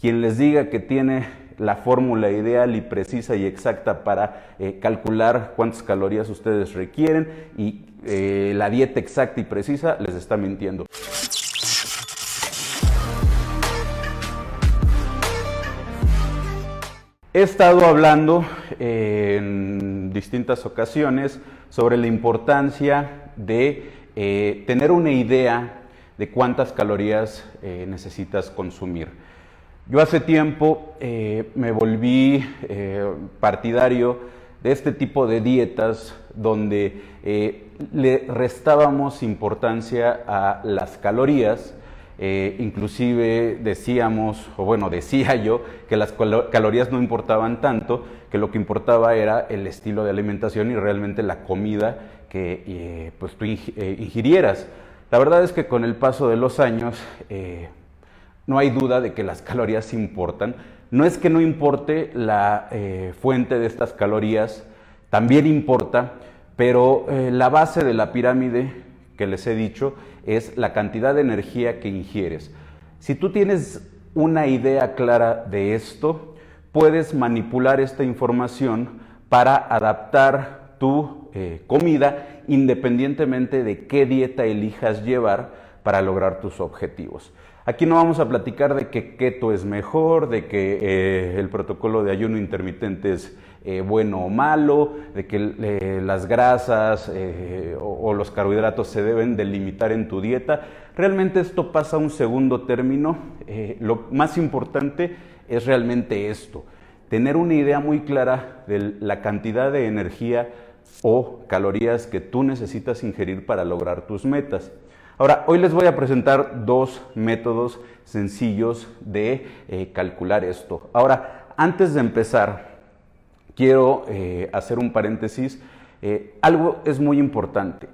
Quien les diga que tiene la fórmula ideal y precisa y exacta para eh, calcular cuántas calorías ustedes requieren y eh, la dieta exacta y precisa, les está mintiendo. He estado hablando en distintas ocasiones sobre la importancia de eh, tener una idea de cuántas calorías necesitas consumir. Yo hace tiempo eh, me volví eh, partidario de este tipo de dietas donde eh, le restábamos importancia a las calorías, inclusive decíamos, o bueno, decía yo, que las calorías no importaban tanto, que lo que importaba era el estilo de alimentación y realmente la comida que pues tú ingirieras. La verdad es que con el paso de los años, no hay duda de que las calorías importan. No es que no importe la eh, fuente de estas calorías, también importa, pero eh, la base de la pirámide que les he dicho es la cantidad de energía que ingieres. Si tú tienes una idea clara de esto, puedes manipular esta información para adaptar tu eh, comida independientemente de qué dieta elijas llevar para lograr tus objetivos. Aquí no vamos a platicar de que keto es mejor, de que eh, el protocolo de ayuno intermitente es eh, bueno o malo, de que eh, las grasas o, los carbohidratos se deben delimitar en tu dieta. Realmente esto pasa a un segundo término. lo más importante es realmente esto, tener una idea muy clara de la cantidad de energía o calorías que tú necesitas ingerir para lograr tus metas. Ahora, hoy les voy a presentar dos métodos sencillos de eh, calcular esto. Ahora, antes de empezar, quiero eh, hacer un paréntesis. Eh, algo es muy importante.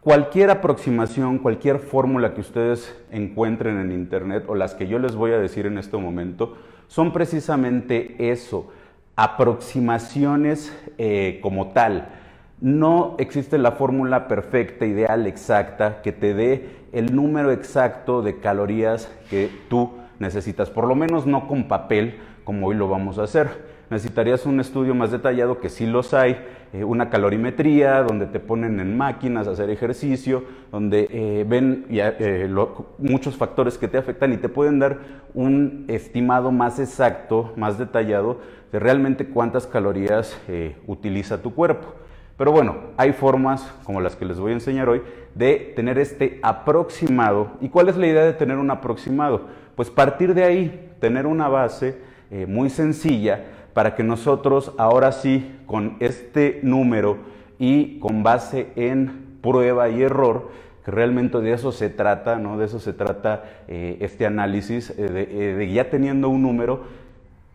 Cualquier aproximación, cualquier fórmula que ustedes encuentren en Internet o las que yo les voy a decir en este momento, son precisamente eso, aproximaciones como tal no existe la fórmula perfecta, ideal, exacta, que te dé el número exacto de calorías que tú necesitas, por lo menos no con papel, como hoy lo vamos a hacer. Necesitarías un estudio más detallado, que sí los hay, eh, una calorimetría, donde te ponen en máquinas a hacer ejercicio, donde eh, ven eh, muchos factores que te afectan y te pueden dar un estimado más exacto, más detallado de realmente cuántas calorías utiliza tu cuerpo. Pero bueno, hay formas, como las que les voy a enseñar hoy, de tener este aproximado. ¿Y cuál es la idea de tener un aproximado? Pues partir de ahí, tener una base eh, muy sencilla para que nosotros ahora sí, con este número y con base en prueba y error, que realmente de eso se trata, ¿no? De eso se trata eh, este análisis, eh, de ya teniendo un número,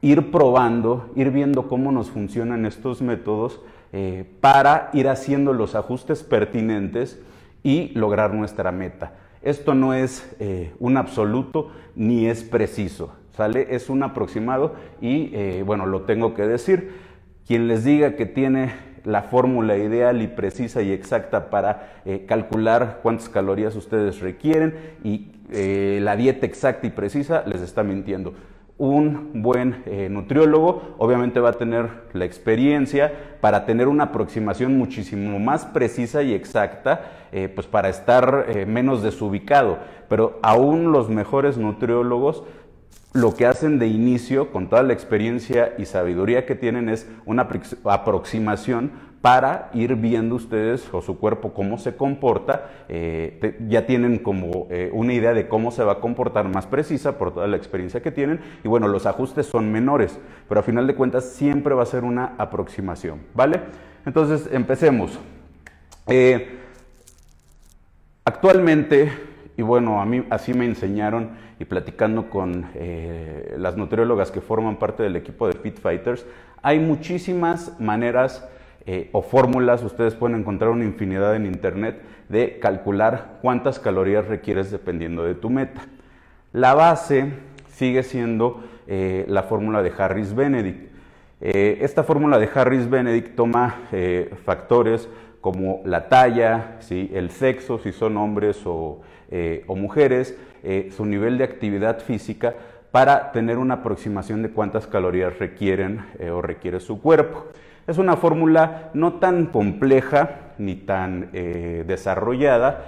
ir probando, ir viendo cómo nos funcionan estos métodos eh, para ir haciendo los ajustes pertinentes y lograr nuestra meta. Esto no es eh, un absoluto ni es preciso, ¿sale? Es un aproximado y eh, bueno, lo tengo que decir. Quien les diga que tiene la fórmula ideal y precisa y exacta para calcular cuántas calorías ustedes requieren y la dieta exacta y precisa, les está mintiendo un buen eh, nutriólogo obviamente va a tener la experiencia para tener una aproximación muchísimo más precisa y exacta, eh, pues para estar eh, menos desubicado. Pero aún los mejores nutriólogos lo que hacen de inicio, con toda la experiencia y sabiduría que tienen, es una aproximación para ir viendo ustedes o su cuerpo cómo se comporta, eh, ya tienen como eh, una idea de cómo se va a comportar más precisa por toda la experiencia que tienen y bueno, los ajustes son menores, pero a final de cuentas siempre va a ser una aproximación, ¿vale? Entonces, empecemos. Eh, actualmente, y bueno, a mí así me enseñaron y platicando con las nutriólogas que forman parte del equipo de Fit Fighters, hay muchísimas maneras eh, o fórmulas, ustedes pueden encontrar una infinidad en internet de calcular cuántas calorías requieres dependiendo de tu meta. La base sigue siendo eh, la fórmula de Harris-Benedict. Eh, esta fórmula de Harris-Benedict toma factores como la talla, el sexo, si son hombres o, o mujeres, su nivel de actividad física, para tener una aproximación de cuántas calorías requieren o requiere su cuerpo. Es una fórmula no tan compleja ni tan eh, desarrollada,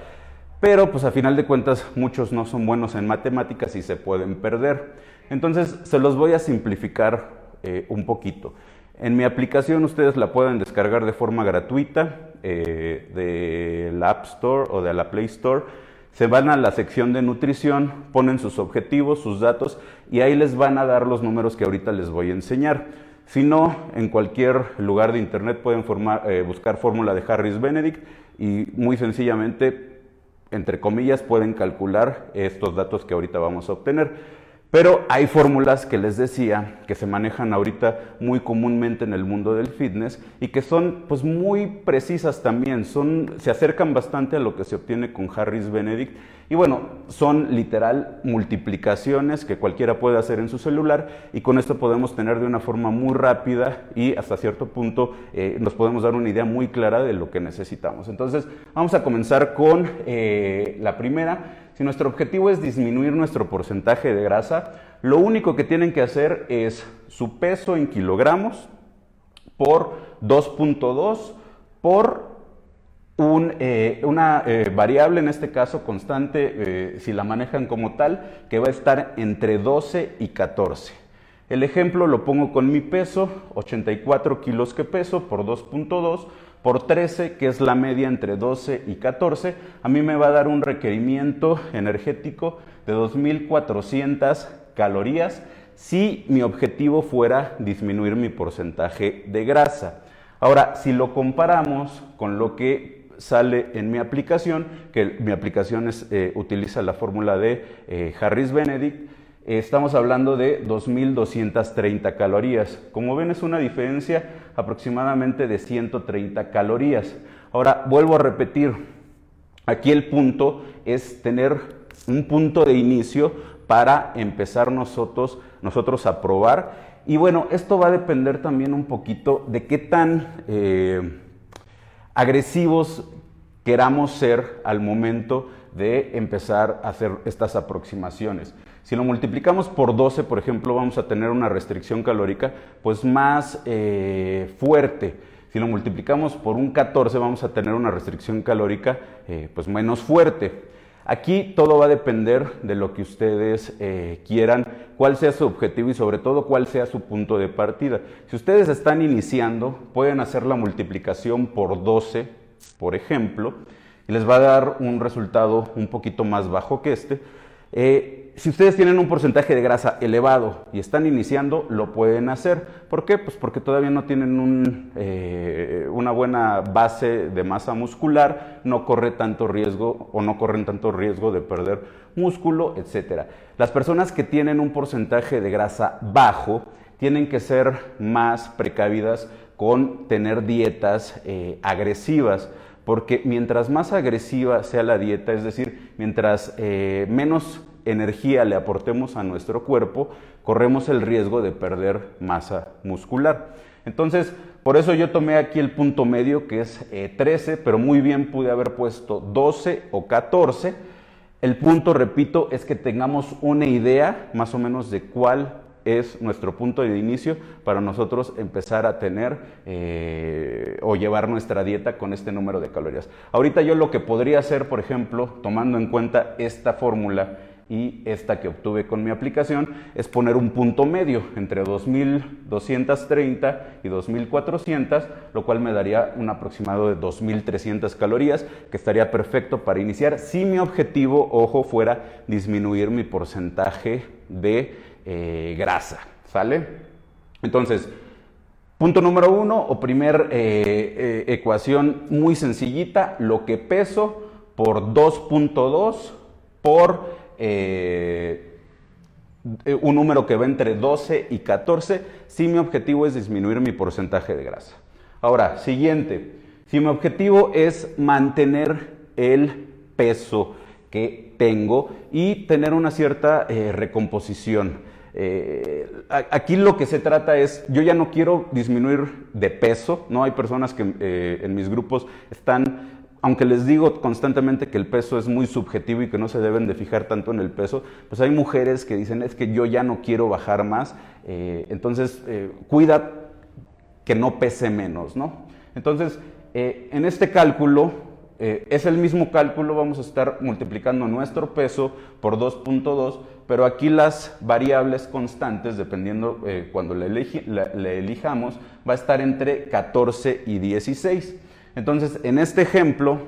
pero pues a final de cuentas muchos no son buenos en matemáticas y se pueden perder. Entonces se los voy a simplificar eh, un poquito. En mi aplicación ustedes la pueden descargar de forma gratuita eh, de la App Store o de la Play Store. Se van a la sección de nutrición, ponen sus objetivos, sus datos y ahí les van a dar los números que ahorita les voy a enseñar. Si no, en cualquier lugar de internet pueden eh, buscar fórmula de Harris Benedict y muy sencillamente, entre comillas, pueden calcular estos datos que ahorita vamos a obtener. Pero hay fórmulas que les decía que se manejan ahorita muy comúnmente en el mundo del fitness y que son pues muy precisas también, son, se acercan bastante a lo que se obtiene con Harris Benedict. Y bueno, son literal multiplicaciones que cualquiera puede hacer en su celular y con esto podemos tener de una forma muy rápida y hasta cierto punto eh, nos podemos dar una idea muy clara de lo que necesitamos. Entonces vamos a comenzar con eh, la primera si nuestro objetivo es disminuir nuestro porcentaje de grasa, lo único que tienen que hacer es su peso en kilogramos por 2.2 por eh, una eh, variable, en este caso constante, eh, si la manejan como tal, que va a estar entre 12 y 14. El ejemplo lo pongo con mi peso, 84 kilos que peso por 2.2 por 13, que es la media entre 12 y 14, a mí me va a dar un requerimiento energético de 2.400 calorías si mi objetivo fuera disminuir mi porcentaje de grasa. Ahora, si lo comparamos con lo que sale en mi aplicación, que mi aplicación eh, utiliza la fórmula de eh, Harris Benedict, estamos hablando de 2.230 calorías. Como ven es una diferencia aproximadamente de 130 calorías. Ahora, vuelvo a repetir, aquí el punto es tener un punto de inicio para empezar nosotros, nosotros a probar. Y bueno, esto va a depender también un poquito de qué tan eh, agresivos queramos ser al momento de empezar a hacer estas aproximaciones. Si lo multiplicamos por 12, por ejemplo, vamos a tener una restricción calórica pues más eh, fuerte. Si lo multiplicamos por un 14, vamos a tener una restricción calórica eh, pues menos fuerte. Aquí todo va a depender de lo que ustedes eh, quieran, cuál sea su objetivo y sobre todo cuál sea su punto de partida. Si ustedes están iniciando, pueden hacer la multiplicación por 12, por ejemplo, y les va a dar un resultado un poquito más bajo que este. Si ustedes tienen un porcentaje de grasa elevado y están iniciando, lo pueden hacer. ¿Por qué? Pues porque todavía no tienen eh, una buena base de masa muscular, no corre tanto riesgo o no corren tanto riesgo de perder músculo, etc. Las personas que tienen un porcentaje de grasa bajo tienen que ser más precavidas con tener dietas eh, agresivas porque mientras más agresiva sea la dieta, es decir, mientras eh, menos energía le aportemos a nuestro cuerpo, corremos el riesgo de perder masa muscular. Entonces, por eso yo tomé aquí el punto medio que es 13, eh, pero muy bien pude haber puesto 12 o 14. El punto, repito, es que tengamos una idea más o menos de cuál es nuestro punto de inicio para nosotros empezar a tener eh, o llevar nuestra dieta con este número de calorías. Ahorita yo lo que podría hacer, por ejemplo, tomando en cuenta esta fórmula y esta que obtuve con mi aplicación, es poner un punto medio entre 2.230 y 2.400, lo cual me daría un aproximado de 2.300 calorías, que estaría perfecto para iniciar si mi objetivo, ojo, fuera disminuir mi porcentaje de eh, grasa, ¿sale? Entonces, punto número uno o primer eh, eh, ecuación muy sencillita, lo que peso por 2.2 por un número que va entre 12 y 14 si mi objetivo es disminuir mi porcentaje de grasa. Ahora, siguiente, si mi objetivo es mantener el peso que tengo y tener una cierta recomposición. Eh, aquí lo que se trata es, yo ya no quiero disminuir de peso, ¿no? Hay personas que eh, en mis grupos están aunque les digo constantemente que el peso es muy subjetivo y que no se deben de fijar tanto en el peso, pues hay mujeres que dicen es que yo ya no quiero bajar más, eh, entonces eh, cuida que no pese menos, ¿no? Entonces, eh, en este cálculo, es el mismo cálculo, vamos a estar multiplicando nuestro peso por 2.2, pero aquí las variables constantes, dependiendo cuando le elijamos, va a estar entre 14 y 16. Entonces, en este ejemplo,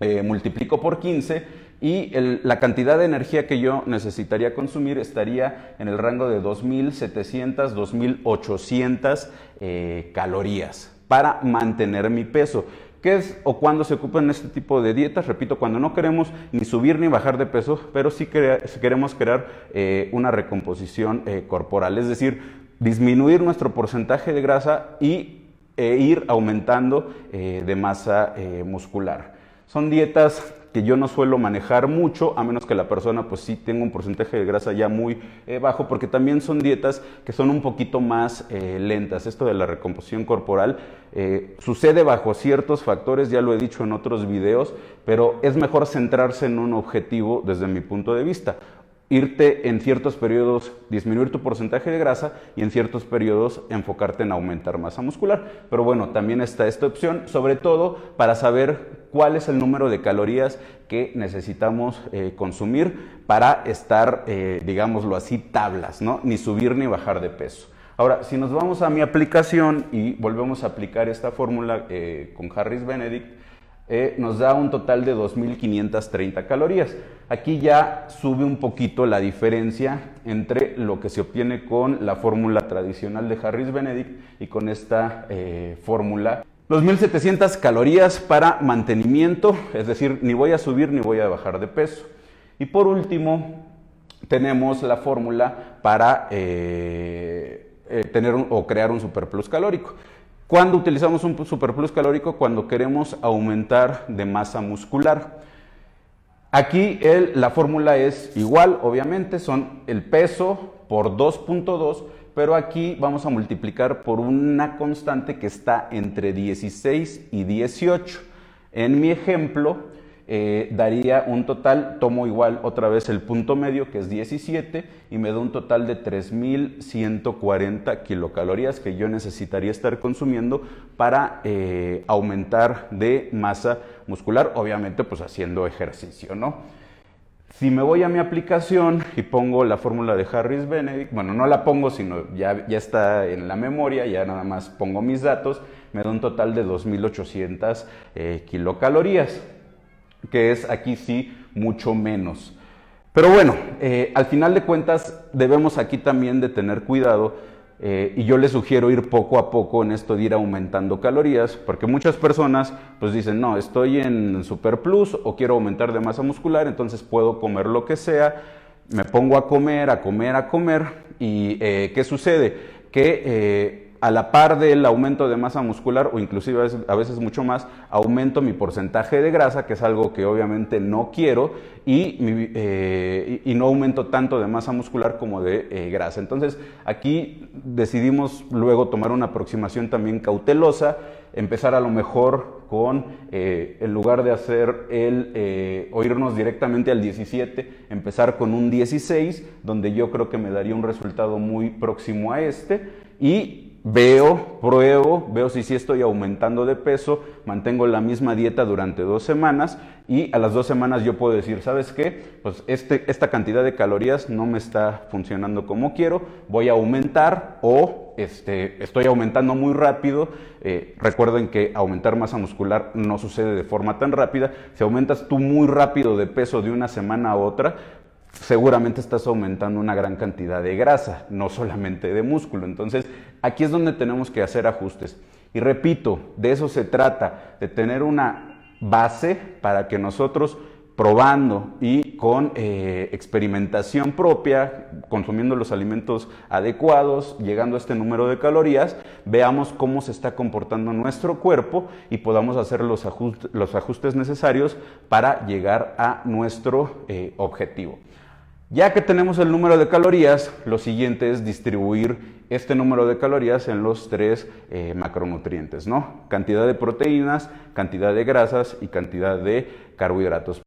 eh, multiplico por 15 y la cantidad de energía que yo necesitaría consumir estaría en el rango de 2.700, 2.800 eh, calorías para mantener mi peso. ¿Qué es o cuándo se ocupan este tipo de dietas? Repito, cuando no queremos ni subir ni bajar de peso, pero sí queremos crear eh, una recomposición corporal, es decir, disminuir nuestro porcentaje de grasa y e ir aumentando eh, de masa eh, muscular. Son dietas que yo no suelo manejar mucho, a menos que la persona pues sí tenga un porcentaje de grasa ya muy eh, bajo, porque también son dietas que son un poquito más lentas. Esto de la recomposición corporal sucede bajo ciertos factores, ya lo he dicho en otros videos, pero es mejor centrarse en un objetivo desde mi punto de vista irte en ciertos periodos, disminuir tu porcentaje de grasa y en ciertos periodos enfocarte en aumentar masa muscular. Pero bueno, también está esta opción, sobre todo para saber cuál es el número de calorías que necesitamos eh, consumir para estar, eh, digámoslo así, tablas, ¿no? Ni subir ni bajar de peso. Ahora, si nos vamos a mi aplicación y volvemos a aplicar esta fórmula eh, con Harris Benedict, eh, nos da un total de 2.530 calorías. Aquí ya sube un poquito la diferencia entre lo que se obtiene con la fórmula tradicional de Harris Benedict y con esta eh, fórmula. 2.700 calorías para mantenimiento, es decir, ni voy a subir ni voy a bajar de peso. Y por último, tenemos la fórmula para eh, tener o crear un superplus calórico. ¿Cuándo utilizamos un superplus calórico? Cuando queremos aumentar de masa muscular. Aquí la fórmula es igual, obviamente, son el peso por 2.2, pero aquí vamos a multiplicar por una constante que está entre 16 y 18. En mi ejemplo, eh, daría un total, tomo igual otra vez el punto medio que es 17 y me da un total de 3.140 kilocalorías que yo necesitaría estar consumiendo para eh, aumentar de masa muscular, obviamente pues haciendo ejercicio, ¿no? Si me voy a mi aplicación y pongo la fórmula de Harris Benedict, bueno, no la pongo, sino ya, ya está en la memoria, ya nada más pongo mis datos, me da un total de 2.800 eh, kilocalorías que es aquí sí mucho menos. Pero bueno, eh, al final de cuentas debemos aquí también de tener cuidado eh, y yo les sugiero ir poco a poco en esto de ir aumentando calorías, porque muchas personas pues dicen, no, estoy en Super Plus o quiero aumentar de masa muscular, entonces puedo comer lo que sea, me pongo a comer, a comer, a comer, y eh, ¿qué sucede? Que a la par del aumento de masa muscular o inclusive a veces, mucho más, aumento mi porcentaje de grasa, que es algo que obviamente no quiero, y, eh, no aumento tanto de masa muscular como de eh, grasa. Entonces aquí decidimos luego tomar una aproximación también cautelosa, empezar a lo mejor con, eh, en lugar de hacer el, o irnos directamente al 17, empezar con un 16, donde yo creo que me daría un resultado muy próximo a este. Y Veo, pruebo, veo si sí estoy aumentando de peso, mantengo la misma dieta durante dos semanas y a las dos semanas yo puedo decir, ¿sabes qué? Pues este, esta cantidad de calorías no me está funcionando como quiero, voy a aumentar o este, estoy aumentando muy rápido. Eh, recuerden que aumentar masa muscular no sucede de forma tan rápida. Si aumentas tú muy rápido de peso de una semana a otra, seguramente estás aumentando una gran cantidad de grasa, no solamente de músculo. Entonces, aquí es donde tenemos que hacer ajustes. Y repito, de eso se trata, de tener una base para que nosotros probando y con eh, experimentación propia, consumiendo los alimentos adecuados, llegando a este número de calorías, veamos cómo se está comportando nuestro cuerpo y podamos hacer los, ajustes, necesarios para llegar a nuestro eh, objetivo. Ya que tenemos el número de calorías, lo siguiente es distribuir este número de calorías en los tres eh, macronutrientes, ¿no? Cantidad de proteínas, cantidad de grasas y cantidad de carbohidratos.